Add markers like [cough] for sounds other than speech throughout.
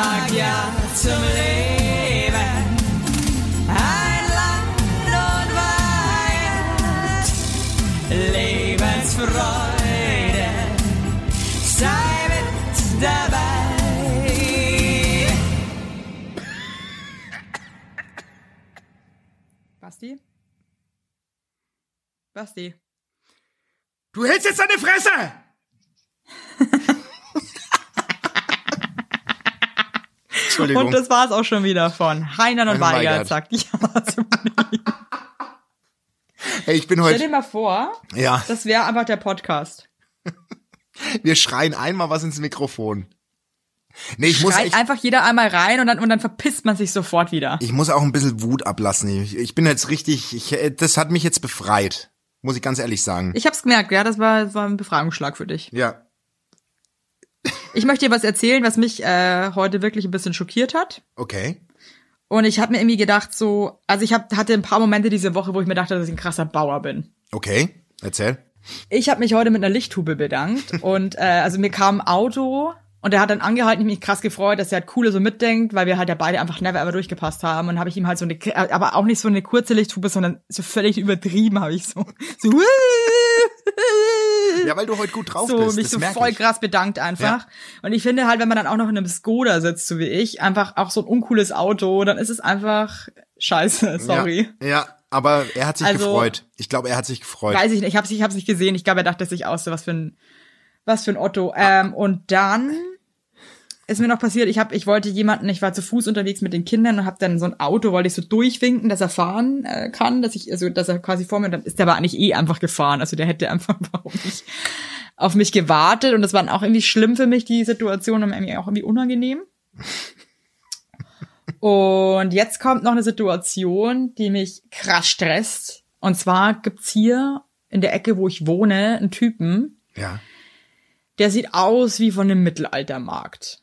sag ja zum Leben. Ein Land und Weihend, Lebensfreude, sei mit dabei. Basti? Basti. Du hältst jetzt deine Fresse! [laughs] Entschuldigung. Und das war's auch schon wieder von Heinern und Weigert Weigert. sagt ja zum hey, ich bin Stell heute. dir mal vor, Ja, das wäre einfach der Podcast. [laughs] wir schreien einmal was ins Mikrofon. Nee, ich muss Schreit echt, einfach jeder einmal rein und dann, und dann verpisst man sich sofort wieder. ich muss auch ein bisschen Wut ablassen. Ich, ich bin jetzt richtig, ich, das hat mich jetzt befreit. Muss ich ganz ehrlich sagen. Ich hab's gemerkt, ja, das war, das war ein Befragungsschlag für dich. Ja. Ich möchte dir was erzählen, was mich äh, heute wirklich ein bisschen schockiert hat. Okay. Und ich habe mir irgendwie gedacht, so, also ich hab, hatte ein paar Momente diese Woche, wo ich mir dachte, dass ich ein krasser Bauer bin. Okay. Erzähl. Ich habe mich heute mit einer Lichthube bedankt [laughs] und äh, also mir kam ein Auto und er hat dann angehalten, ich mich krass gefreut, dass er halt coole so mitdenkt, weil wir halt ja beide einfach never ever durchgepasst haben und habe ich ihm halt so eine, aber auch nicht so eine kurze Lichthube, sondern so völlig übertrieben habe ich so, so, [laughs] [laughs] Ja, weil du heute gut drauf so bist. mich so voll ich. krass bedankt einfach. Und ich finde halt, wenn man dann auch noch in einem Skoda sitzt, so wie ich, einfach auch so ein uncooles Auto, dann ist es einfach scheiße, sorry. Ja, ja, aber er hat sich Also- gefreut. Ich glaube, er hat sich gefreut. Weiß ich nicht, ich hab's, ich hab's nicht gesehen. Ich glaube, er dachte sich aus, so was für ein, was für ein Otto. Ähm, und dann ist mir noch passiert, ich hab, ich wollte jemanden, ich war zu Fuß unterwegs mit den Kindern und hab dann so ein Auto, wollte ich so durchwinken, dass er fahren äh, kann, dass ich, also dass er quasi vor mir, dann ist der aber eigentlich eh einfach gefahren. Also der hätte einfach [laughs] warum nicht auf mich gewartet und das war dann auch irgendwie schlimm für mich, die Situation und irgendwie auch irgendwie unangenehm. Und jetzt kommt noch eine Situation, die mich krass stresst. Und zwar gibt's hier in der Ecke, wo ich wohne, einen Typen, Ja. der sieht aus wie von einem Mittelaltermarkt.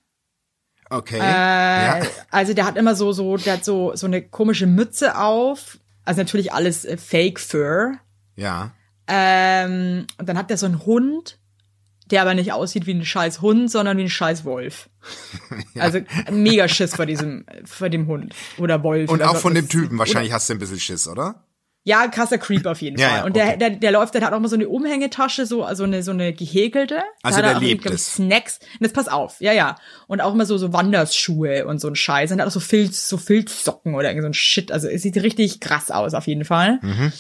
Okay. Äh, ja. Also der hat immer so, so, der hat so, so eine komische Mütze auf. Also natürlich alles äh, Fake Fur. Ja. Ähm, und dann hat der so einen Hund, der aber nicht aussieht wie ein scheiß Hund, sondern wie ein scheiß Wolf. [laughs] Also mega Schiss vor diesem, vor dem Hund oder Wolf. Und auch von dem Typen. Wahrscheinlich hast du ein bisschen Schiss, oder? Ja, krasser Creep auf jeden [laughs] Ja, Fall. ja, und der, okay. der, der läuft, der hat auch mal so eine Umhängetasche, so, also eine, so eine gehäkelte. Also er der auch lebt glaub ich, es. Snacks. Und jetzt pass auf, ja, ja. Und auch immer so, so Wanderschuhe und so ein Scheiß. Und hat auch so Filz, so Filzsocken oder irgend so ein Shit. Also es sieht richtig krass aus, auf jeden Fall. Mhm.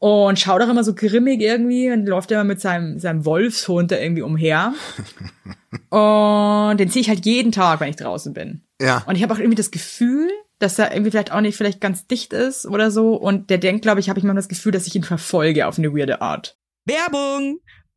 Und schaut auch immer so grimmig irgendwie und läuft immer mit seinem, seinem Wolfshund da irgendwie umher. [laughs] und den sehe ich halt jeden Tag, wenn ich draußen bin. Ja. Und ich habe auch irgendwie das Gefühl, dass er irgendwie vielleicht auch nicht vielleicht ganz dicht ist oder so. Und der denkt, glaube ich, habe ich manchmal das Gefühl, dass ich ihn verfolge auf eine weirde Art. Werbung!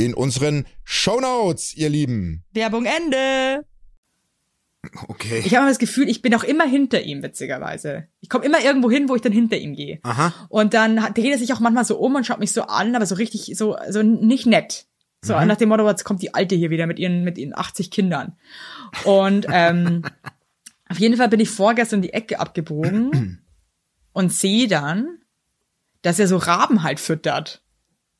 in unseren Shownotes, ihr Lieben. Werbung Ende. Okay. Ich habe das Gefühl, ich bin auch immer hinter ihm, witzigerweise. Ich komme immer irgendwo hin, wo ich dann hinter ihm gehe. Aha. Und dann hat- dreht er sich auch manchmal so um und schaut mich so an, aber so richtig, so, so nicht nett. So nach dem Motto, jetzt kommt die Alte hier wieder mit ihren, mit ihren 80 Kindern. Und ähm, auf jeden Fall bin ich vorgestern die Ecke abgebogen [clears throat] und sehe dann, dass er so Raben halt füttert.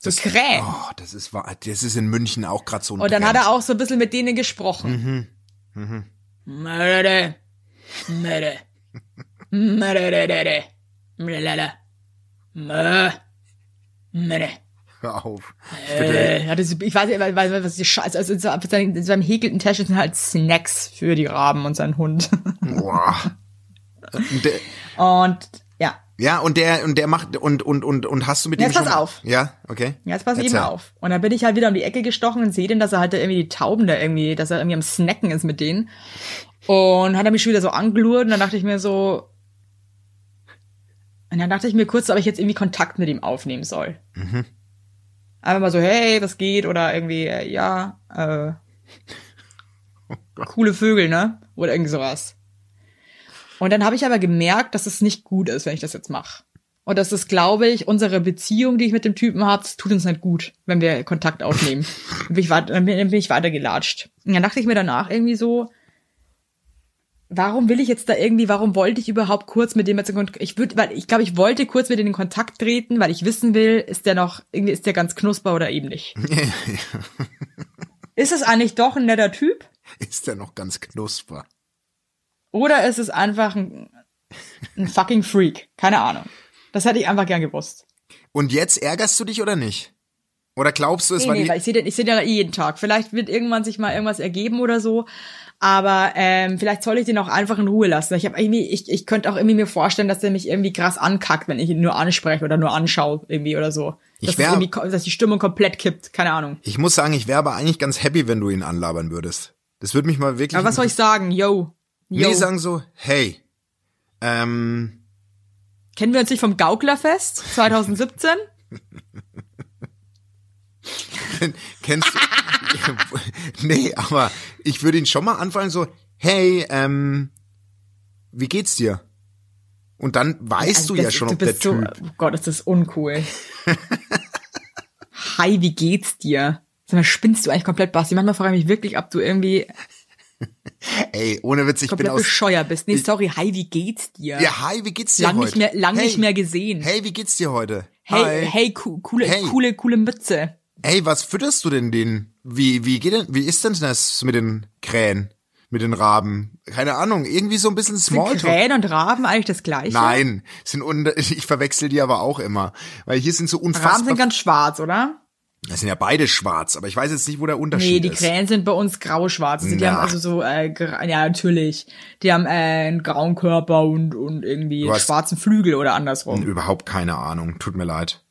So Krähen. Oh, das ist wahr. Das ist in München auch gerade so ein Und dann hat Trend. er auch so ein bisschen mit denen gesprochen. Mhm. Mörder. Hör auf. Äh, das, ich weiß nicht, was, was, was die Scheiße, also in so- in seinem, in seinem häkelten Täschchen sind halt Snacks für die Raben und seinen Hund. Boah. [laughs] Und ja, und der, und der macht, und, und, und, und hast du mit dem Jetzt schon pass mal- auf. Ja, okay. jetzt pass eben Erzähl. auf. Und dann bin ich halt wieder um die Ecke gestochen und sehe den, dass er halt da irgendwie die Tauben da irgendwie, dass er irgendwie am Snacken ist mit denen. Und hat er mich schon wieder so angelurrt und dann dachte ich mir so, und dann dachte ich mir kurz, ob ich jetzt irgendwie Kontakt mit ihm aufnehmen soll. Mhm. Einfach mal so, hey, was geht? Oder irgendwie, äh, ja, äh, [laughs] Oh coole Vögel, ne? Oder irgendwie sowas. Und dann habe ich aber gemerkt, dass es nicht gut ist, wenn ich das jetzt mache. Und das ist, glaube ich, unsere Beziehung, die ich mit dem Typen habe, das tut uns nicht gut, wenn wir Kontakt aufnehmen. [laughs] dann, bin ich, weit- dann bin dann bin ich weitergelatscht. Und dann dachte ich mir danach irgendwie so, warum will ich jetzt da irgendwie, warum wollte ich überhaupt kurz mit dem jetzt in Kontakt, ich würde, weil ich glaube, ich wollte kurz mit dem in Kontakt treten, weil ich wissen will, ist der noch, irgendwie ist der ganz knusper oder eben nicht. [laughs] ist es eigentlich doch ein netter Typ? Ist der noch ganz knusper? Oder ist es einfach ein, ein fucking Freak? Keine Ahnung. Das hätte ich einfach gern gewusst. Und jetzt ärgerst du dich oder nicht? Oder glaubst du, es Nee, war nee, weil ich sehe den, ich sehe den ja eh jeden Tag. Vielleicht wird irgendwann sich mal irgendwas ergeben oder so. Aber ähm, vielleicht soll ich den auch einfach in Ruhe lassen. Ich habe irgendwie, ich, ich könnte auch irgendwie mir vorstellen, dass der mich irgendwie krass ankackt, wenn ich ihn nur anspreche oder nur anschaue irgendwie oder so. Ich Dass, wär- dass die Stimmung komplett kippt. Keine Ahnung. Ich muss sagen, ich wäre aber eigentlich ganz happy, wenn du ihn anlabern würdest. Das würde mich mal wirklich. Aber was soll ich sagen? Yo. Yo. Nee, sagen so, hey, ähm, Kennen wir uns nicht vom Gauklerfest 2017? kennst du. [laughs] nee, aber ich würde ihn schon mal anfallen, so, hey, ähm, wie geht's dir? Und dann weißt Also du ja das- schon, du ob der so, Typ. Oh Gott, ist das uncool. [laughs] Hi, wie geht's dir? Sag mal, spinnst du eigentlich komplett, Basti? Manchmal frage ich mich wirklich, ob du irgendwie [laughs] Ey, ohne Witz, ich bin komplett aus. bescheuert bist. Nee, sorry, hi, wie geht's dir? Ja, hi, wie geht's dir lang heute? nicht mehr, lang hey, nicht mehr gesehen. Hey, wie geht's dir heute? hey, Hi. hey, co coole, Hey. coole, coole Mütze. Ey, was fütterst du denn den? Wie, wie geht denn, wie ist denn das mit den Krähen? Mit den Raben? Keine Ahnung, irgendwie so ein bisschen Sind Smalltalk. Krähen und Raben eigentlich das gleiche? Nein, sind unter, [laughs] ich verwechsel die aber auch immer. Weil hier sind so Raben unfassbar. sind ganz schwarz, oder? Das sind ja beide schwarz, aber ich weiß jetzt nicht, wo der Nee, Unterschied die ist. Krähen sind bei uns grau-schwarz. Also die Na. haben also so, äh, ja, natürlich. Die haben äh, einen grauen Körper und, und irgendwie schwarzen Flügel oder andersrum. Überhaupt keine Ahnung. Tut mir leid.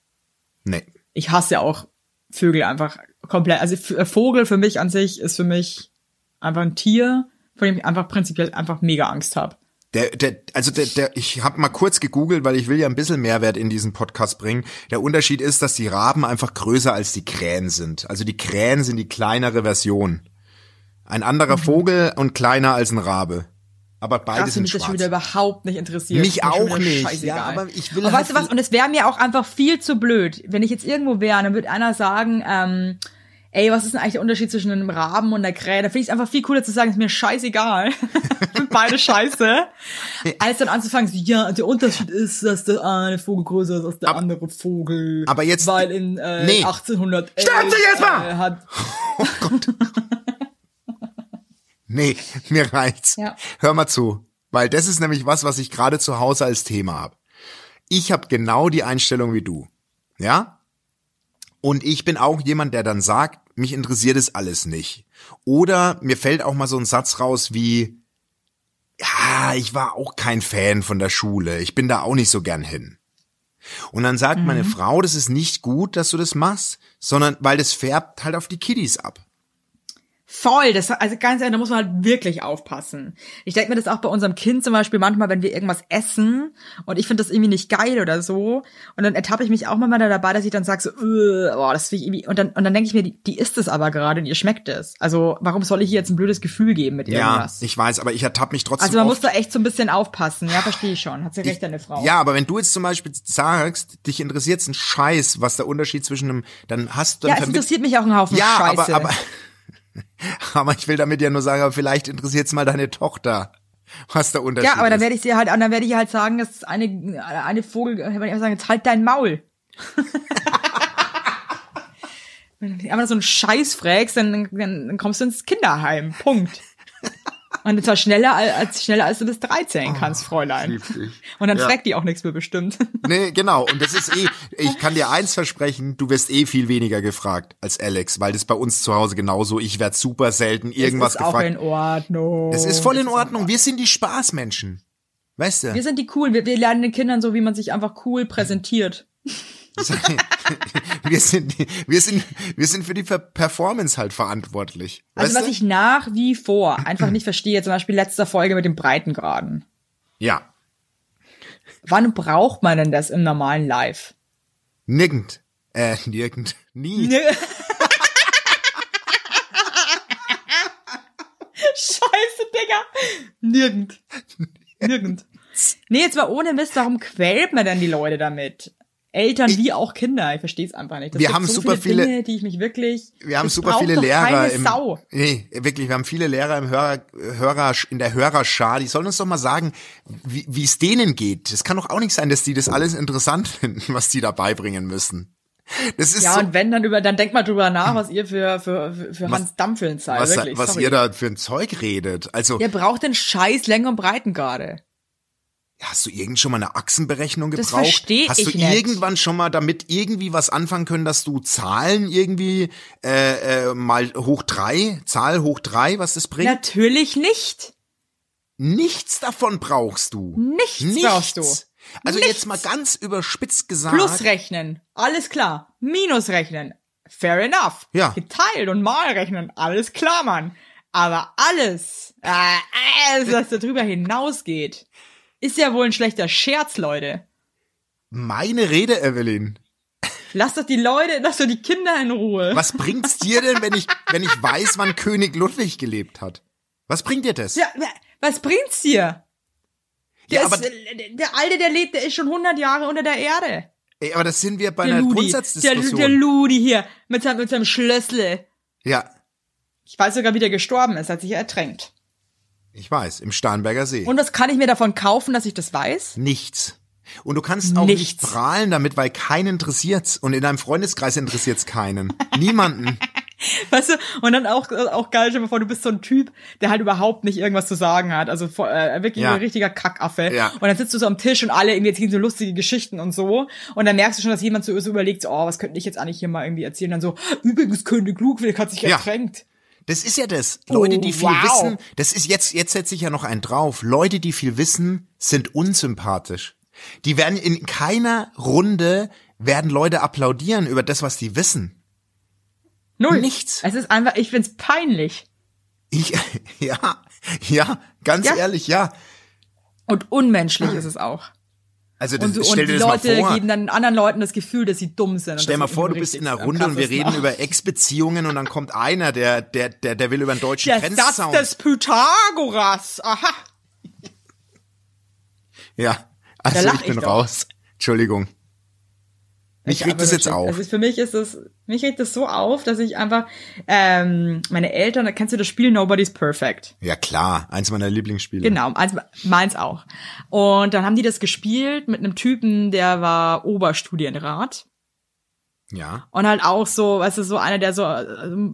Nee. ich hasse auch Vögel einfach komplett. Also äh, Vogel für mich an sich ist für mich einfach ein Tier, vor dem ich einfach prinzipiell einfach mega Angst habe. Der, der, also der, der, ich habe mal kurz gegoogelt, weil ich will ja ein bisschen Mehrwert in diesen Podcast bringen. Der Unterschied ist, dass die Raben einfach größer als die Krähen sind. Also die Krähen sind die kleinere Version. Ein anderer Mhm. Vogel und kleiner als ein Rabe. Aber beide Krass, sind mich das schon schwarz. wieder überhaupt nicht interessiert. Mich schon auch nicht. Ja, aber ich will Und halt weißt du was? Und es wäre mir auch einfach viel zu blöd, wenn ich jetzt irgendwo wäre, dann würde einer sagen, ähm, ey, was ist denn eigentlich der Unterschied zwischen einem Raben und einer Krähe? Da finde ich es einfach viel cooler zu sagen, ist mir scheißegal. [laughs] Sind beide scheiße. [laughs] Als dann anzufangen, so, ja, der Unterschied ist, dass der eine Vogel größer ist als der Aber- andere Vogel. aber jetzt- Weil in äh, Nee. 1811 Sterben Sie jetzt mal! Äh, hat [laughs] Nee, mir reicht's. Ja. Hör mal zu, weil das ist nämlich was, was ich gerade zu Hause als Thema habe. Ich habe genau die Einstellung wie du. Ja? Und ich bin auch jemand, der dann sagt, mich interessiert es alles nicht. Oder mir fällt auch mal so ein Satz raus wie, ja, ich war auch kein Fan von der Schule. Ich bin da auch nicht so gern hin. Und dann sagt meine Frau, das ist nicht gut, dass du das machst, sondern weil das färbt halt auf die Kiddies ab. Voll, das, also ganz ehrlich, da muss man halt wirklich aufpassen. Ich denke mir das auch bei unserem Kind zum Beispiel manchmal, wenn wir irgendwas essen und ich finde das irgendwie nicht geil oder so und dann ertappe ich mich auch mal dabei, dass ich dann sage so, äh, boah, das finde ich irgendwie und dann und dann denke ich mir, die, die isst es aber gerade und ihr schmeckt es. Also warum soll ich ihr jetzt ein blödes Gefühl geben mit Ja, irgendwas? ich weiß, aber ich ertappe mich trotzdem also man muss da echt so ein bisschen aufpassen. Ja, verstehe ich schon. Hat sie recht, deine Frau. Ja, aber wenn du jetzt zum Beispiel sagst, dich interessiert ein Scheiß, was der Unterschied zwischen einem, dann hast du ja es interessiert mich auch ein Haufen ja, Scheiße. aber, aber, [laughs] aber ich will damit ja nur sagen, aber vielleicht interessiert's mal deine Tochter, was der Unterschied ja, aber dann ist. werde ich sie halt, dann werde ich halt sagen, dass eine eine Vogel, wenn ich sagen, jetzt halt dein Maul. [laughs] Wenn du einfach so einen Scheiß fragst, dann, dann, dann kommst du ins Kinderheim. Punkt. Und zwar schneller als, schneller als du bis 13 kannst, Fräulein. lieb dich. Und dann Ja. fragt die auch nichts mehr bestimmt. [laughs] Nee, genau. Und das ist eh, ich kann dir eins versprechen, du wirst eh viel weniger gefragt als Alex, weil das bei uns zu Hause genauso, ich werd super selten irgendwas ist auch gefragt. in Ordnung. Es ist voll in Es Ordnung. Wir sind die Spaßmenschen. Weißt du? Wir sind die cool. Wir, wir lernen den Kindern so, wie man sich einfach cool präsentiert. [laughs] [laughs] wir sind, wir sind, wir sind für die Per- Performance halt verantwortlich. Also was du? ich nach wie vor einfach nicht verstehe, zum Beispiel letzter Folge mit dem Breitengraden. ja, Wann braucht man denn das im normalen Live? nirgend, äh, nirgend, nie. [laughs] Scheiße, Digga. Nirgend. Nirgend. Nee, jetzt mal ohne Mist, warum quält man denn die Leute damit? Eltern wie auch Kinder, ich verstehe es einfach nicht. Das Wir gibt haben so super viele, viele- Dinge, die ich mich wirklich. Wir haben super viele Lehrer im, Sau. nee, wirklich, wir haben viele Lehrer im Hörer, Hörer, in der Hörerschar, die sollen uns doch mal sagen, wie es denen geht. Es kann doch auch nicht sein, dass die das alles interessant [laughs] finden, was die da beibringen müssen. Das ist Ja, so, und wenn dann über, dann denkt mal drüber nach, was ihr für, für, für, Hans Dampfeln seid, was, wirklich. was sorry. ihr da für ein Zeug redet. Also, Ihr braucht den Scheiß Länge und Breitengrade. Hast du irgend schon mal eine Achsenberechnung Das gebraucht? versteh Hast du ich nicht. irgendwann schon mal damit irgendwie was anfangen können, dass du Zahlen irgendwie äh, äh, mal hoch drei, Zahl hoch drei, was das bringt? Natürlich nicht. Nichts davon brauchst du. Nichts brauchst du. Also Nichts. jetzt mal ganz überspitzt gesagt. Plus rechnen, alles klar. Minus rechnen, fair enough. Ja. Geteilt und mal rechnen, alles klar, Mann. Aber alles, äh, alles, was da drüber hinausgeht, ist ja wohl ein schlechter Scherz, Leute. Meine Rede, Evelyn. Lasst doch die Leute, lasst doch die Kinder in Ruhe. Was bringt's dir denn, wenn ich, wenn ich weiß, wann König Ludwig gelebt hat? Was bringt dir das? Ja, was bringt's dir? Der, Ja, ist, aber- äh, der Alte, der lebt, der ist schon 100 Jahre unter der Erde. Ey, aber das sind wir bei Der einer Ludi, der, Grundsatzdiskussion. der Ludi hier, mit seinem, mit seinem Schlössle. ja, Ich weiß sogar, wie der gestorben ist, hat sich ertränkt. Ich weiß, im Starnberger See. Und was kann ich mir davon kaufen, dass ich das weiß? Nichts. Und du kannst auch nicht Nichts. prahlen damit, weil keinen interessiert's. Und in deinem Freundeskreis interessiert's keinen. Niemanden. [laughs] Weißt du, und dann auch, auch geil, stell dir vor, du bist so ein Typ, der halt überhaupt nicht irgendwas zu sagen hat. Also äh, wirklich Ja. ein richtiger Kackaffe. Ja. Und dann sitzt du so am Tisch und alle irgendwie erzählen so lustige Geschichten und so. Und dann merkst du schon, dass jemand so, so überlegt, so, oh, was könnte ich jetzt eigentlich hier mal irgendwie erzählen? Dann so, übrigens König Ludwig hat sich Ja. Das ist ja das. Leute, die viel Oh, wow. wissen, das ist jetzt, jetzt setze ich ja noch einen drauf. Leute, die viel wissen, sind unsympathisch. Die werden in keiner Runde werden Leute applaudieren über das, was die wissen. Null. Nichts. Es ist einfach, ich find's peinlich. Ich, [laughs] ja, ja, ganz Ja. ehrlich, ja. Und unmenschlich ist es auch. Also das, Und, so, stell und dir die das Leute mal vor. geben dann anderen Leuten das Gefühl, dass sie dumm sind. Stell mal vor, du bist in einer Runde und wir reden über Ex-Beziehungen und dann kommt einer, der, der, der, der will über den deutschen Der Grenzzaun. des Pythagoras. Aha. Ja, also ich bin ich raus. Entschuldigung. Mich Ich regt das jetzt auf. Also für mich ist es, mich regt das so auf, dass ich einfach, ähm, meine Eltern, kennst du das Spiel Nobody's Perfect? Ja klar, eins meiner Lieblingsspiele. Genau, eins, meins auch. Und dann haben die das gespielt mit einem Typen, der war Oberstudienrat. Ja. Und halt auch so, weißt du, so einer, der so äh,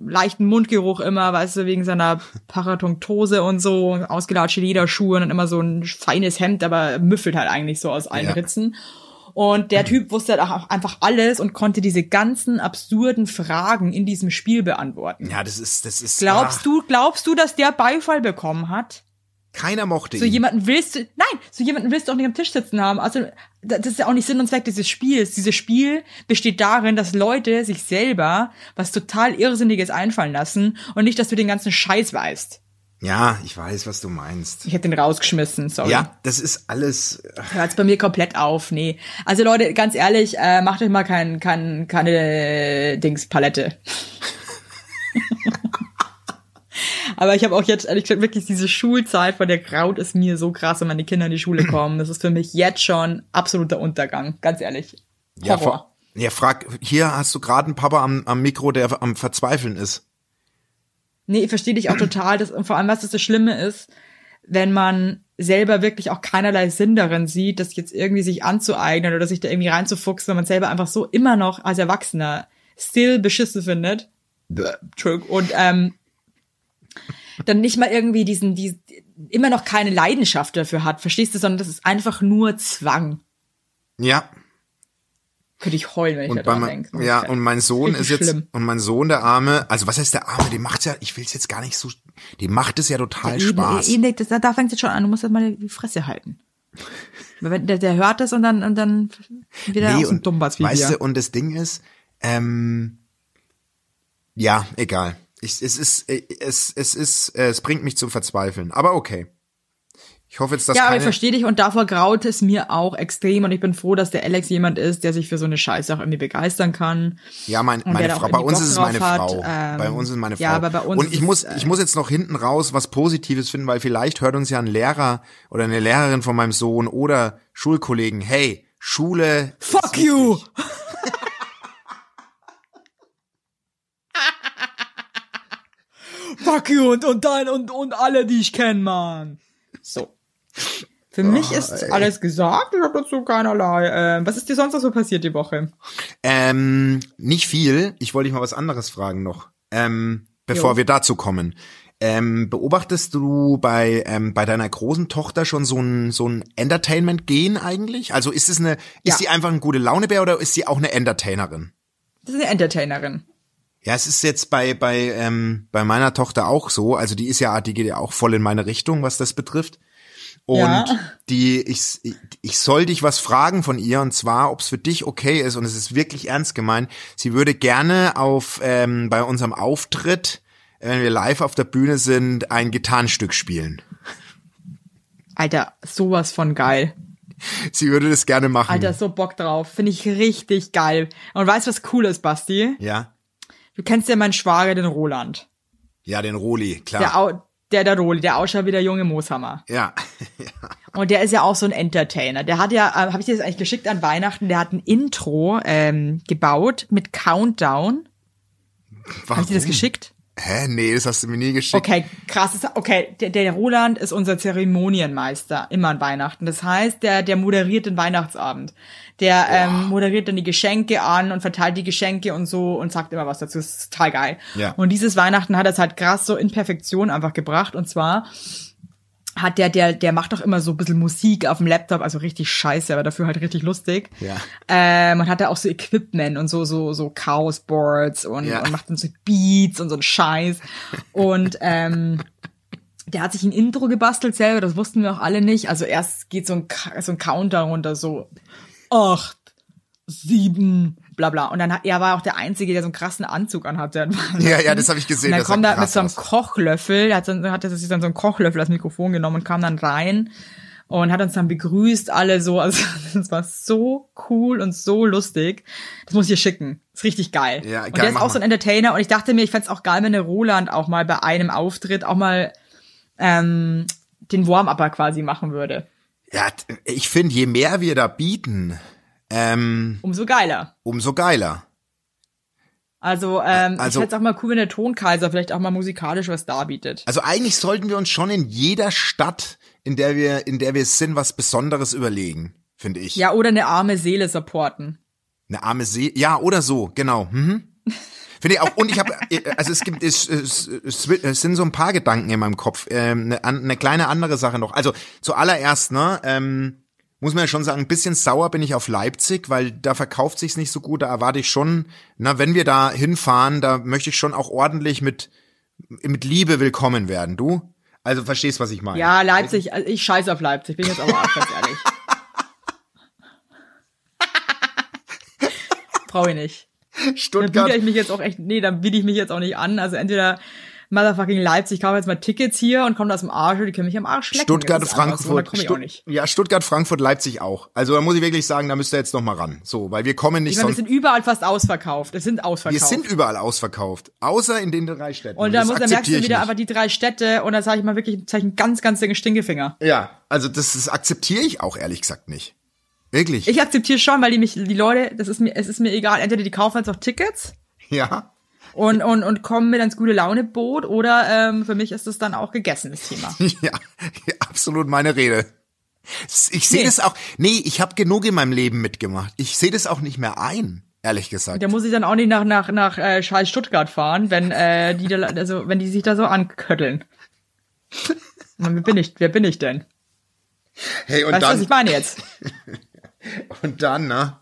leichten Mundgeruch immer, weißt du, wegen seiner Paratontose und so, ausgelatschte Lederschuhe und immer so ein feines Hemd, aber müffelt halt eigentlich so aus allen Ja. Ritzen. Und der Typ wusste halt auch einfach alles und konnte diese ganzen absurden Fragen in diesem Spiel beantworten. Ja, das ist, das ist. Glaubst ah, du, glaubst du, dass der Beifall bekommen hat? Keiner mochte So ihn. jemanden willst du, nein, so jemanden willst du auch nicht am Tisch sitzen haben. Also, das ist ja auch nicht Sinn und Zweck dieses Spiels. Dieses Spiel besteht darin, dass Leute sich selber was total Irrsinniges einfallen lassen und nicht, dass du den ganzen Scheiß weißt. Ja, ich weiß, was du meinst. Ich hätte den rausgeschmissen, sorry. Ja, das ist alles. Hört's bei mir komplett auf, nee. Also Leute, ganz ehrlich, äh, macht euch mal kein, kein, keine Dingspalette. [laughs] Aber ich habe auch jetzt ehrlich gesagt wirklich diese Schulzeit, von der graut es mir so krass, wenn meine Kinder in die Schule kommen. Das ist für mich jetzt schon absoluter Untergang, ganz ehrlich. Ja, Horror. vor, ja, frag, hier hast du gerade einen Papa am, am Mikro, der am Verzweifeln ist. Nee, ich verstehe dich auch total. Das, und vor allem, was das, das Schlimme ist, wenn man selber wirklich auch keinerlei Sinn darin sieht, das jetzt irgendwie sich anzueignen oder sich da irgendwie reinzufuchsen, wenn man selber einfach so immer noch als Erwachsener still beschissen findet. Und ähm, dann nicht mal irgendwie diesen, diesen, immer noch keine Leidenschaft dafür hat, verstehst du, sondern das ist einfach nur Zwang. Ja. Könnte ich heulen, wenn ich daran mein, denke. ja, und mein Sohn ist jetzt, schlimm. und mein Sohn, der Arme, also was heißt der Arme, dem macht's ja, ich will's jetzt gar nicht so, dem macht es ja total Spaß. Eben, eben, das, da fängt es jetzt schon an, du musst jetzt mal die Fresse halten. Wenn- Der, der hört das und dann, und dann wieder Nee, aus dem Dummbatz wie weißt du, und das Ding ist, ähm, ja, egal. Ich, es ist, äh, es, es ist, äh, es bringt mich zum Verzweifeln. Aber okay. Ich hoffe jetzt, dass ja, aber keine, ich verstehe dich und davor graut es mir auch extrem und ich bin froh, dass der Alex jemand ist, der sich für so eine Scheiße auch irgendwie begeistern kann. Ja, mein, meine Frau. auch Bei uns ist es meine Frau. ähm, bei uns ist meine Frau. ja, aber bei uns Und ist ich es, muss, äh, ich muss jetzt noch hinten raus was Positives finden, weil vielleicht hört uns ja ein Lehrer oder eine Lehrerin von meinem Sohn oder Schulkollegen. Hey, Schule. ist Fuck you! [laughs] Fuck you und, und dein und, und alle, die ich kenne, Mann. So. Für mich ist alles gesagt. Ich habe dazu keinerlei. Äh, was ist dir sonst noch so passiert die Woche? Ähm, nicht viel. Ich wollte dich mal was anderes fragen noch. Ähm, bevor Jo. wir dazu kommen. Ähm, beobachtest du bei, ähm, bei deiner großen Tochter schon so ein, so ein Entertainment-Gen eigentlich? Also ist es eine, ist Ja. sie einfach ein gute Launebär oder ist sie auch eine Entertainerin? Das ist eine Entertainerin. Ja, es ist jetzt bei, bei, ähm, bei meiner Tochter auch so. Also die ist ja, die geht ja auch voll in meine Richtung, was das betrifft. Und Ja. die, ich, ich soll dich was fragen von ihr, und zwar, ob es für dich okay ist, und es ist wirklich ernst gemeint, sie würde gerne auf ähm, bei unserem Auftritt, äh, wenn wir live auf der Bühne sind, ein Gitarrenstück spielen. Alter, sowas von geil. Sie würde das gerne machen. Alter, so Bock drauf. Finde ich richtig geil. Und weißt du, was cool ist, Basti? Ja? Du kennst ja meinen Schwager, den Roland. Ja, den Roli, klar. Der, der, der Roli, der ausschaut wie der junge Mooshammer. [laughs] ja. Und der ist ja auch so ein Entertainer. Der hat ja, äh, habe ich dir das eigentlich geschickt an Weihnachten, der hat ein Intro ähm, gebaut mit Countdown. Habe ich dir das Warum? geschickt? Hä? Nee, das hast du mir nie geschickt. Okay, krass. Okay, der, der Roland ist unser Zeremonienmeister immer an Weihnachten. Das heißt, der, der moderiert den Weihnachtsabend. Der ähm, moderiert dann die Geschenke an und verteilt die Geschenke und so und sagt immer was dazu. Das ist total geil. Ja. Und dieses Weihnachten hat er es halt krass so in Perfektion einfach gebracht. Und zwar hat der, der, der macht doch immer so ein bisschen Musik auf dem Laptop, also richtig scheiße, aber dafür halt richtig lustig. Ja. Ähm, und hat da auch so Equipment und so, so, so Chaosboards und, Ja. und macht dann so Beats und so ein Scheiß. Und, ähm, der hat sich ein Intro gebastelt selber, das wussten wir auch alle nicht. Also erst geht so ein, so ein Countdown runter, so acht, sieben, bla bla. Und dann er war auch der Einzige, der so einen krassen Anzug anhatte. [laughs] Ja, ja, das habe ich gesehen. Und dann das kommt er mit so einem. Kochlöffel, hat, dann, hat er sich dann so einen Kochlöffel als Mikrofon genommen und kam dann rein und hat uns dann begrüßt, alle so. Also [laughs] das war so cool und so lustig. Das muss ich dir schicken. Ist richtig geil. Ja, und geil, der ist auch so ein Entertainer und ich dachte mir, ich fänd's auch geil, wenn der Roland auch mal bei einem Auftritt auch mal ähm, den Warm-Upper quasi machen würde. Ja, ich finde, je mehr wir da bieten, ähm, Umso geiler. umso geiler. Also, ähm, Also- ich fänd's auch mal cool, wenn der Tonkaiser vielleicht auch mal musikalisch was darbietet. Also eigentlich sollten wir uns schon in jeder Stadt, in der wir, in der wir sind, was Besonderes überlegen, finde ich. Ja, oder eine arme Seele supporten. Eine arme See, ja, oder so, genau. Mhm. Finde ich auch. Und ich habe, also es gibt, es, es, es, sind so ein paar Gedanken in meinem Kopf. Ähm, eine, eine kleine andere Sache noch. Also zuallererst, ne, ähm, muss man ja schon sagen, ein bisschen sauer bin ich auf Leipzig, weil da verkauft sich's nicht so gut. Da erwarte ich schon, na, wenn wir da hinfahren, da möchte ich schon auch ordentlich mit mit Liebe willkommen werden. Du? Also verstehst, was ich meine? Ja, Leipzig, also ich scheiße auf Leipzig, bin jetzt aber auch ganz ehrlich. [laughs] Brauche ich nicht. Da biete Stuttgart. ich mich jetzt auch echt, nee, dann biete ich mich jetzt auch nicht an. Also entweder Motherfucking Leipzig, ich kaufe jetzt mal Tickets hier und komme aus dem Arsch, die können mich am Arsch lecken. Stuttgart, da Frankfurt, ich Stutt- ja, Stuttgart, Frankfurt, Leipzig auch. Also da muss ich wirklich sagen, da müsst ihr jetzt noch mal ran. So, weil wir kommen nicht Ich meine, wir sind überall fast ausverkauft. Es sind Wir ausverkauft. sind überall ausverkauft, außer in den drei Städten. und dann, das muss, dann merkst du wieder nicht. aber die drei Städte und dann sage ich mal wirklich, ich einen ganz, ganz dicken Stinkefinger. Ja, also das, das akzeptiere ich auch ehrlich gesagt nicht. Wirklich. Ich akzeptiere schon, weil die mich, die Leute, das ist mir, es ist mir egal. Entweder die kaufen jetzt auch Tickets ja. Und, und, und kommen mit ins gute Laune-Boot oder ähm, für mich ist das dann auch gegessen, das Thema. [laughs] ja, absolut meine Rede. Ich sehe Nee. das auch. Nee, ich habe genug in meinem Leben mitgemacht. Ich sehe das auch nicht mehr ein. ehrlich gesagt. Der muss ich dann auch nicht nach nach nach äh, scheiß Stuttgart fahren, wenn äh, die da, also wenn die sich da so ankötteln. [laughs] wer bin ich? Wer bin ich denn? Hey, und Weißt du, was dann, ich meine jetzt? [laughs] und dann, ne?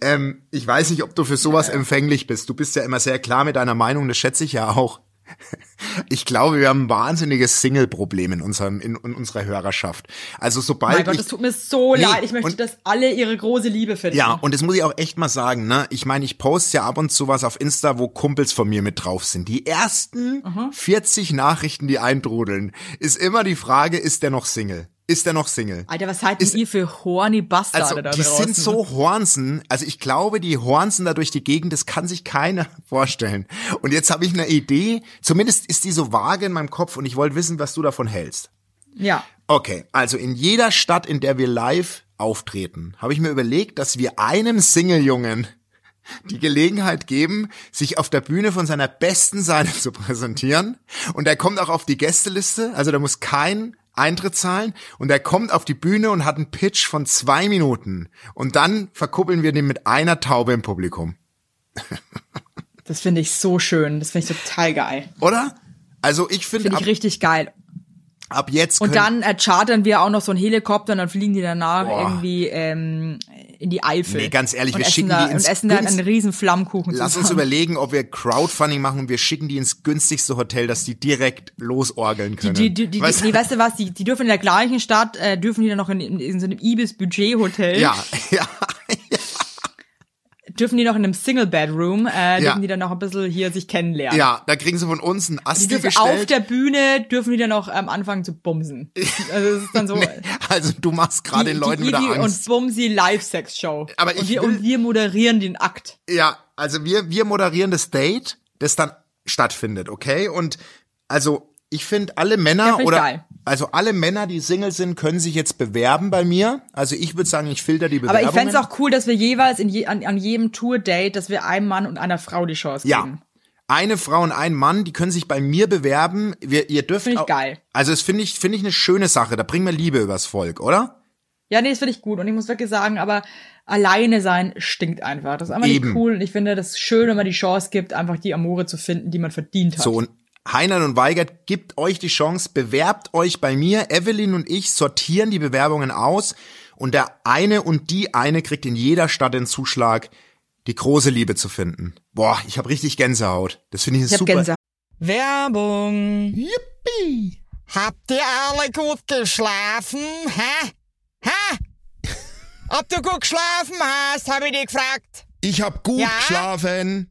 Ähm, ich weiß nicht, ob du für sowas empfänglich bist. Du bist ja immer sehr klar mit deiner Meinung, das schätze ich ja auch. Ich glaube, wir haben ein wahnsinniges Single-Problem in unserem, in, in unserer Hörerschaft. Also sobald Mein Gott, es tut mir so Nee, leid. Ich möchte, und- dass alle ihre große Liebe finden. Ja, und das muss ich auch echt mal sagen, ne? Ich meine, ich poste ja ab und zu was auf Insta, wo Kumpels von mir mit drauf sind. Die ersten 40 Nachrichten, die eintrudeln, ist immer die Frage, ist der noch Single? Ist der noch Single? Alter, was seid denn ihr für horny Bastarde Also, da die draußen? sind so Hornsen. Also, ich glaube, die Hornsen da durch die Gegend, das kann sich keiner [laughs] vorstellen. Und jetzt habe ich eine Idee. Zumindest ist die so vage in meinem Kopf und ich wollte wissen, was du davon hältst. Ja. Okay, also in jeder Stadt, in der wir live auftreten, habe ich mir überlegt, dass wir einem Single-Jungen [laughs] die Gelegenheit geben, sich auf der Bühne von seiner besten Seite [laughs] zu präsentieren. Und er kommt auch auf die Gästeliste, also da muss kein Eintritt zahlen. Und er kommt auf die Bühne und hat einen Pitch von zwei Minuten. Und dann verkuppeln wir den mit einer Taube im Publikum. Das finde ich so schön. Das finde ich total geil. Oder? Also ich finde, Finde ab, ich richtig geil. Ab jetzt Und dann äh, chartern wir auch noch so einen Helikopter und dann fliegen die danach Boah. irgendwie ähm, in die Eifel. Nee, ganz ehrlich, wir schicken da, die ins und essen dann einen riesen Flammkuchen Lass uns zusammen. überlegen, ob wir Crowdfunding machen und wir schicken die ins günstigste Hotel, dass die direkt losorgeln können. Die, die, die, weißt, die, nee, weißt du was, die, die dürfen in der gleichen Stadt, äh, dürfen die dann noch in, in, in so einem Ibis-Budget-Hotel, ja, [laughs] ja, dürfen die noch in einem Single-Bedroom, äh, Ja. dürfen die dann noch ein bisschen hier sich kennenlernen. ja, da kriegen sie von uns einen Die Asti dürfen auf gestellt. der Bühne, dürfen die dann noch ähm, anfangen zu bumsen. [laughs] Also es ist dann so, [laughs] also du machst gerade den Leuten wieder Ivi Angst. und Bumsi Live-Sex-Show. Aber und ich wir, will- und wir moderieren den Akt. Ja, also wir, wir moderieren das Date, das dann stattfindet, okay? Und also ich finde alle Männer Ja, oder geil. also alle Männer, die Single sind, können sich jetzt bewerben bei mir. Also ich würde sagen, ich filter die Aber Bewerbungen. ich fänd's auch cool, dass wir jeweils in je, an, an jedem Tour-Date, dass wir einem Mann und einer Frau die Chance Ja. geben. Eine Frau und ein Mann, die können sich bei mir bewerben. Wir, ihr dürft Find ich auch- geil. Also das finde ich, finde ich eine schöne Sache. Da bringen wir Liebe übers Volk, oder? Ja, nee, das finde ich gut. Und ich muss wirklich sagen, aber alleine sein stinkt einfach. Das ist einfach Eben. nicht cool. Und ich finde das schön, wenn man die Chance gibt, einfach die Amore zu finden, die man verdient hat. So, und Heinlein und Weigert gibt euch die Chance, bewerbt euch bei mir. Evelyn und ich sortieren die Bewerbungen aus und der eine und die eine kriegt in jeder Stadt den Zuschlag, die große Liebe zu finden. Boah, ich habe richtig Gänsehaut. Das finde ich, ich super. Gänsehaut. Werbung. Yippie! Habt ihr alle gut geschlafen? Hä? Hä? [laughs] Ob du gut geschlafen hast, habe ich dich gefragt. Ich hab gut Ja? geschlafen.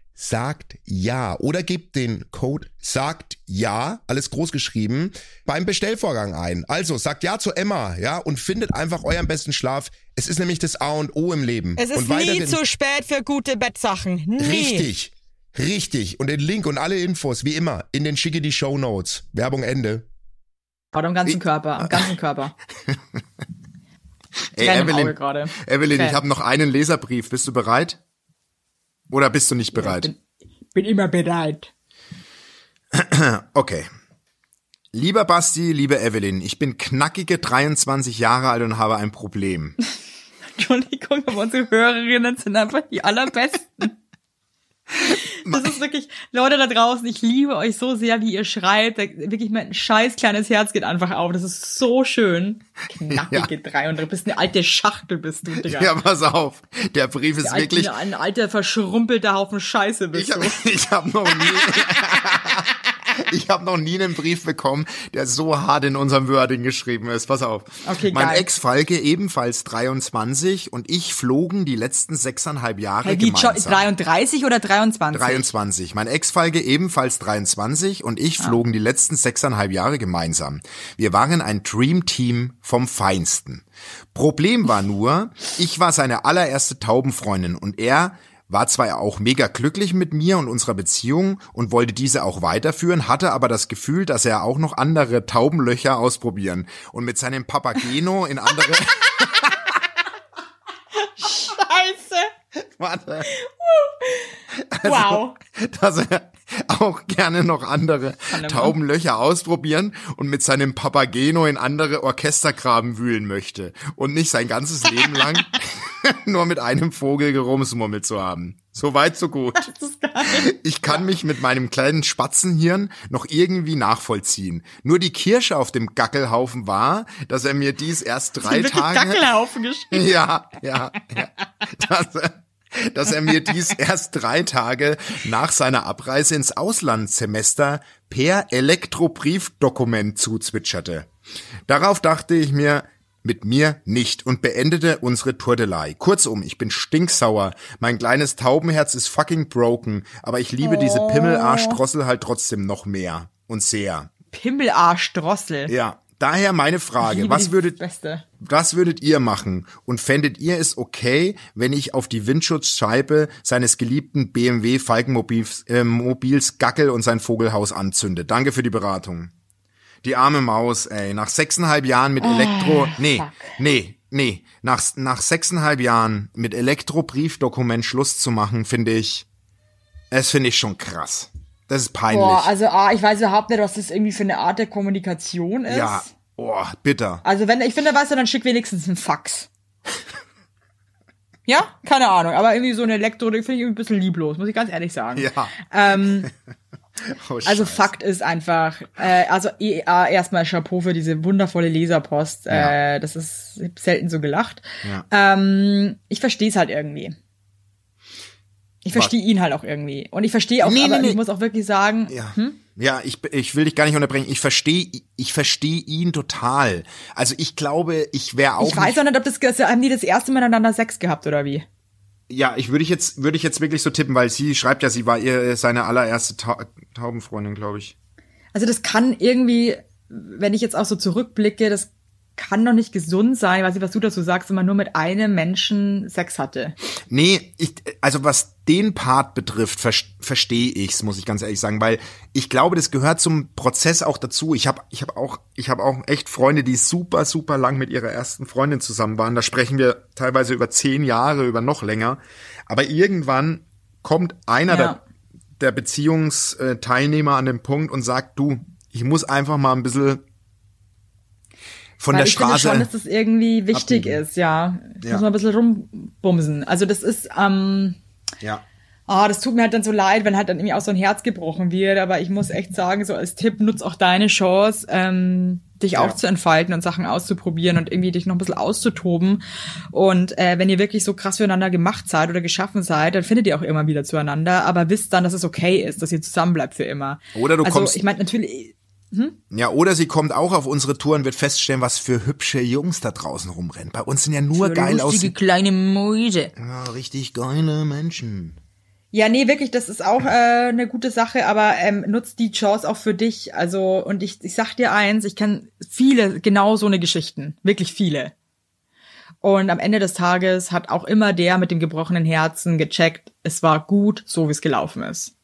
sagt ja oder gebt den Code sagt ja, alles groß geschrieben, beim Bestellvorgang ein. Also sagt ja zu Emma, ja, und findet einfach euren besten Schlaf. Es ist nämlich das A und O im Leben. Es ist und nie zu spät für gute Bettsachen. Nie. Richtig. Richtig. Und den Link und alle Infos, wie immer, in den schicke die Show Notes. Werbung Ende. Oder am ganzen Körper, am ganzen Körper. [laughs] Ey, Evelyn. Evelyn, ich Okay. habe noch einen Leserbrief. Bist du bereit? Oder bist du nicht bereit? Bin, bin immer bereit. [clears throat] Okay. Lieber Basti, liebe Evelyn, ich bin knackige 23 Jahre alt und habe ein Problem. [laughs] Entschuldigung, aber unsere Hörerinnen sind einfach die allerbesten. [laughs] Das ist wirklich, Leute da draußen, ich liebe euch so sehr, wie ihr schreibt. Da, wirklich mein scheiß kleines Herz geht einfach auf. Das ist so schön. Knackige drei und du bist eine alte Schachtel, bist du, Digga. Ja, pass auf. Der Brief ist Alt- wirklich. Ein alter, verschrumpelter Haufen Scheiße bist Ich habe du. [laughs] ich hab noch nie. [laughs] [laughs] Ich habe noch nie einen Brief bekommen, der so hart in unserem Wording geschrieben ist. Pass auf. Okay, mein. Ex-Falke, ebenfalls 23, und ich flogen die letzten sechseinhalb Jahre Hey, wie, gemeinsam. 33 oder 23? 23. Mein Ex-Falke ebenfalls 23 und ich flogen die letzten sechseinhalb Jahre gemeinsam. Wir waren ein Dream-Team vom Feinsten. Problem war nur, ich war seine allererste Taubenfreundin und er war zwar auch mega glücklich mit mir und unserer Beziehung und wollte diese auch weiterführen, hatte aber das Gefühl, dass er auch noch andere Taubenlöcher ausprobieren und mit seinem Papageno in andere... [laughs] Scheiße. [laughs] Warte. [laughs] Wow. dass er auch gerne noch andere. Taubenlöcher ausprobieren und mit seinem Papageno in andere Orchestergraben wühlen möchte und nicht sein ganzes Leben lang [laughs] [laughs] nur mit einem Vogel gerumsmummelt zu haben. So weit, so gut. Ich kann mich mit meinem kleinen Spatzenhirn noch irgendwie nachvollziehen. Nur die Kirsche auf dem Gackelhaufen war, dass er mir dies erst drei Tage... Gackelhaufen geschrieben. Ja, ja, ja. Dass er, dass er mir dies [laughs] erst drei Tage nach seiner Abreise ins Auslandssemester per Elektrobriefdokument zuzwitscherte. Darauf dachte ich mir, mit mir nicht und beendete unsere Turtelei. Kurzum, ich bin stinksauer. Mein kleines Taubenherz ist fucking broken, aber ich liebe diese Pimmelarschdrossel halt trotzdem noch mehr und sehr. Pimmelarschdrossel. Ja, daher meine Frage, was würdet was würdet ihr machen? Und fändet ihr es okay, wenn ich auf die Windschutzscheibe seines geliebten BMW Falkenmobils äh, Mobils Gackel und sein Vogelhaus anzünde? Danke für die Beratung. Die arme Maus, ey. Nach sechseinhalb Jahren mit Elektro... Nee, nee, nee. Nach, nach sechseinhalb Jahren mit Elektrobriefdokument Schluss zu machen, finde ich... Es finde ich schon krass. Das ist peinlich. Boah, also ah, ich weiß überhaupt nicht, was das irgendwie für eine Art der Kommunikation ist. ja, oh, bitter. Also wenn, ich finde, weißt du, dann schick wenigstens einen Fax. ja, keine Ahnung, aber irgendwie so eine Elektro, finde ich irgendwie ein bisschen lieblos, muss ich ganz ehrlich sagen. Ja. Ähm, [laughs] Oh, also. Fakt ist einfach, äh, also eh, ah, erstmal Chapeau für diese wundervolle Leserpost. Ja. Äh, das ist ich selten so gelacht. Ja. Ähm, ich verstehe es halt irgendwie. Ich verstehe ihn halt auch irgendwie. Und ich verstehe auch, Nee, nee, aber nee. ich muss auch wirklich sagen, Ja, ja ich, ich will dich gar nicht unterbrechen. Ich verstehe ich verstehe ihn total. Also ich glaube, ich wäre auch ich weiß auch nicht, ob das, haben die das erste Mal miteinander Sex gehabt oder wie? ja, ich würde ich jetzt würde ich jetzt wirklich so tippen, weil sie schreibt ja, sie war ihr seine allererste Ta Taubenfreundin, glaube ich. Also das kann irgendwie, wenn ich jetzt auch so zurückblicke, das kann doch nicht gesund sein, weiß ich, was du dazu sagst, wenn man nur mit einem Menschen Sex hatte. Nee, ich, also was den Part betrifft, ver verstehe ich's, muss ich ganz ehrlich sagen, weil ich glaube, das gehört zum Prozess auch dazu. Ich habe ich hab auch ich habe auch echt Freunde, die super super lang mit ihrer ersten Freundin zusammen waren. Da sprechen wir teilweise über zehn Jahre, über noch länger. Aber irgendwann kommt einer Ja. der, der Beziehungsteilnehmer an den Punkt und sagt, du, ich muss einfach mal ein bisschen von Weil der ich finde Straße. schon, dass das irgendwie wichtig abbiegen. ist, ja. Ich Ja. muss mal ein bisschen rumbumsen. Also das ist, ähm, ja. ah, das tut mir halt dann so leid, wenn halt dann irgendwie auch so ein Herz gebrochen wird. Aber ich muss echt sagen, so als Tipp, nutz auch deine Chance, ähm, dich auch zu entfalten und Sachen auszuprobieren und irgendwie dich noch ein bisschen auszutoben. Und äh, wenn ihr wirklich so krass füreinander gemacht seid oder geschaffen seid, dann findet ihr auch immer wieder zueinander. Aber wisst dann, dass es okay ist, dass ihr zusammen bleibt für immer. Oder du also, kommst- ich meine natürlich, Ja, oder sie kommt auch auf unsere Tour und wird feststellen, was für hübsche Jungs da draußen rumrennen. Bei uns sind ja nur geil lustige aussehende, kleine Mäuse. ja, richtig geile Menschen. Ja, nee, wirklich, das ist auch äh, eine gute Sache, aber ähm, nutzt die Chance auch für dich. Also, und ich, ich sag dir eins, ich kenne viele genau so eine Geschichten. Wirklich viele. Und am Ende des Tages hat auch immer der mit dem gebrochenen Herzen gecheckt, es war gut, so wie es gelaufen ist.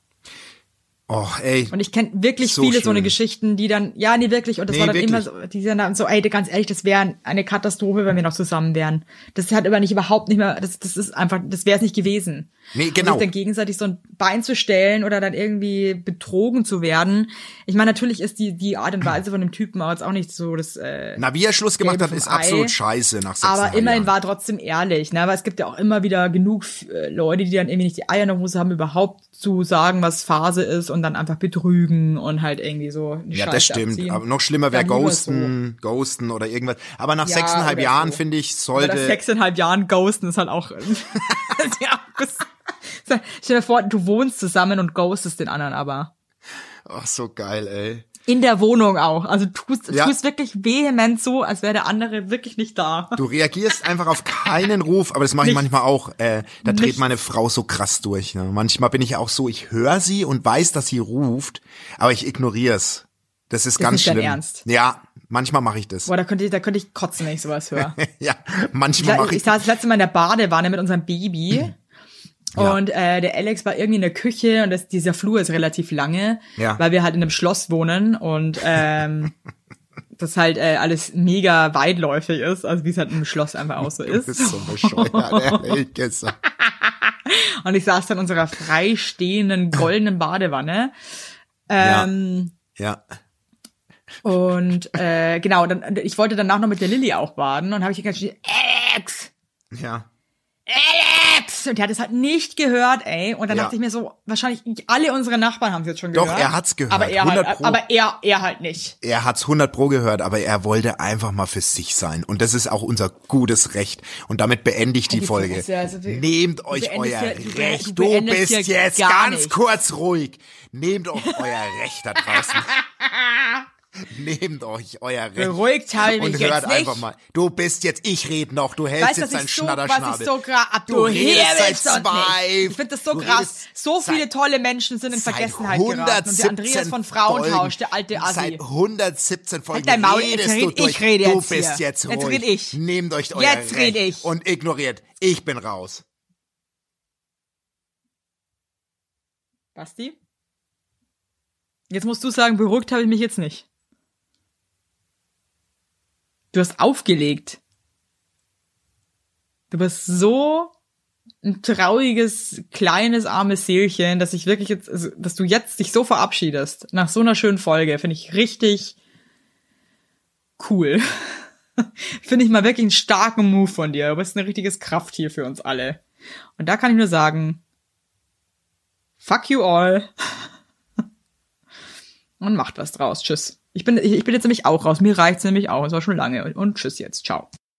Oh, ey. Und ich kenne wirklich So viele so eine schön. Geschichten, die dann, ja, nee, wirklich, und das Nee, war dann wirklich. immer so, die sind dann so, ey, ganz ehrlich, das wäre eine Katastrophe, wenn wir noch zusammen wären. Das hat aber nicht überhaupt nicht mehr, das, das ist einfach, das wäre es nicht gewesen. Nee, Und genau. sich dann gegenseitig so ein Bein zu stellen oder dann irgendwie betrogen zu werden. Ich meine, natürlich ist die, die Art und Weise von dem Typen auch jetzt auch nicht so das, äh, Na, wie er Schluss gemacht hat, ist Ei. absolut scheiße nach sechs aber immerhin Jahren. war trotzdem ehrlich, ne? Weil es gibt ja auch immer wieder genug äh, Leute, die dann irgendwie nicht die Eier in der Hose haben, überhaupt zu sagen, was Phase ist und dann einfach betrügen und halt irgendwie so Ja, Scheiße das stimmt. abziehen. Aber noch schlimmer wäre Dann lieber Ghosten, Ghosten oder irgendwas. Aber nach Ja, sechseinhalb Jahren, so. finde ich, So. Sollte. sechseinhalb Jahren ghosten ist halt auch. [laughs] [laughs] ja, stell dir vor, du wohnst zusammen und ghostest den anderen aber. Ach, so geil, ey. In der Wohnung auch. Also tust, Ja. tust wirklich vehement so, als wäre der andere wirklich nicht da. Du reagierst einfach auf keinen Ruf, aber das mache ich Nichts. manchmal auch. Äh, da dreht Nichts. meine Frau so krass durch. Ne? Manchmal bin ich auch so, ich höre sie und weiß, dass sie ruft, aber ich ignoriere es. Das ist Das ganz ist schlimm. Ernst? Ja, manchmal mache ich das. Boah, da könnte ich, da könnte ich kotzen, wenn ich sowas höre. [laughs] ja, manchmal Ich, mache ich ich. saß das letzte Mal in der Badewanne mit unserem Baby. [laughs] Ja. Und äh, der Alex war irgendwie in der Küche und das, dieser Flur ist relativ lange, Ja. weil wir halt in einem Schloss wohnen und ähm, [laughs] das halt äh, alles mega weitläufig ist, also wie es halt im Schloss einfach auch so Du ist. bist so bescheuert, [laughs] ehrlich gesagt. Und ich saß dann in unserer freistehenden goldenen Badewanne. Ähm, Ja. Und äh, genau, dann, ich wollte danach noch mit der Lilly auch baden und habe ich ganz schnell, Alex, Ja. Alex! Und der hat es halt nicht gehört, ey. Und dann Ja. dachte ich mir so, wahrscheinlich alle unsere Nachbarn haben es jetzt schon Doch, gehört. er hat's gehört, Aber er, 100 halt, aber er, er halt nicht. Er hat's 100 pro gehört, aber er wollte einfach mal für sich sein. Und das ist auch unser gutes Recht. Und damit beende ich die Die Folge. Fresse, also du- Nehmt euch euer hier- Recht. du Du bist jetzt ganz nichts. kurz ruhig. Nehmt euch euer Recht da draußen. [laughs] [laughs] Nehmt euch euer Recht. Beruhigt habe ich mich Und jetzt hört nicht. einfach mal. Du bist jetzt, ich red noch, du hältst Weißt du, jetzt deinen so, Schnatterschnabel. so Du du redest seit zwei-. Ich finde das so du krass. So viele tolle Menschen sind in Vergessenheit geraten. Und der 117 Andreas von Frauentausch, der alte Assi. Seit 117 Folgen Halt Maul, jetzt redest red- du durch. ich rede du jetzt bist hier. jetzt Jetzt ruhig. red ich. Nehmt euch euer Jetzt Recht red ich. und ignoriert. Ich bin raus. Basti? Jetzt musst du sagen, beruhigt habe ich mich jetzt nicht. Du hast aufgelegt. Du bist so ein trauriges, kleines, armes Seelchen, dass ich wirklich jetzt, also, dass du jetzt dich so verabschiedest. Nach so einer schönen Folge, finde ich richtig cool. [laughs] finde ich mal wirklich einen starken Move von dir. Du bist ein richtiges Krafttier für uns alle. Und da kann ich nur sagen, fuck you all. [laughs] Und macht was draus. Tschüss. Ich bin, ich, bin jetzt nämlich auch raus. Mir reicht's nämlich auch. Es war schon lange. Und tschüss jetzt. Ciao.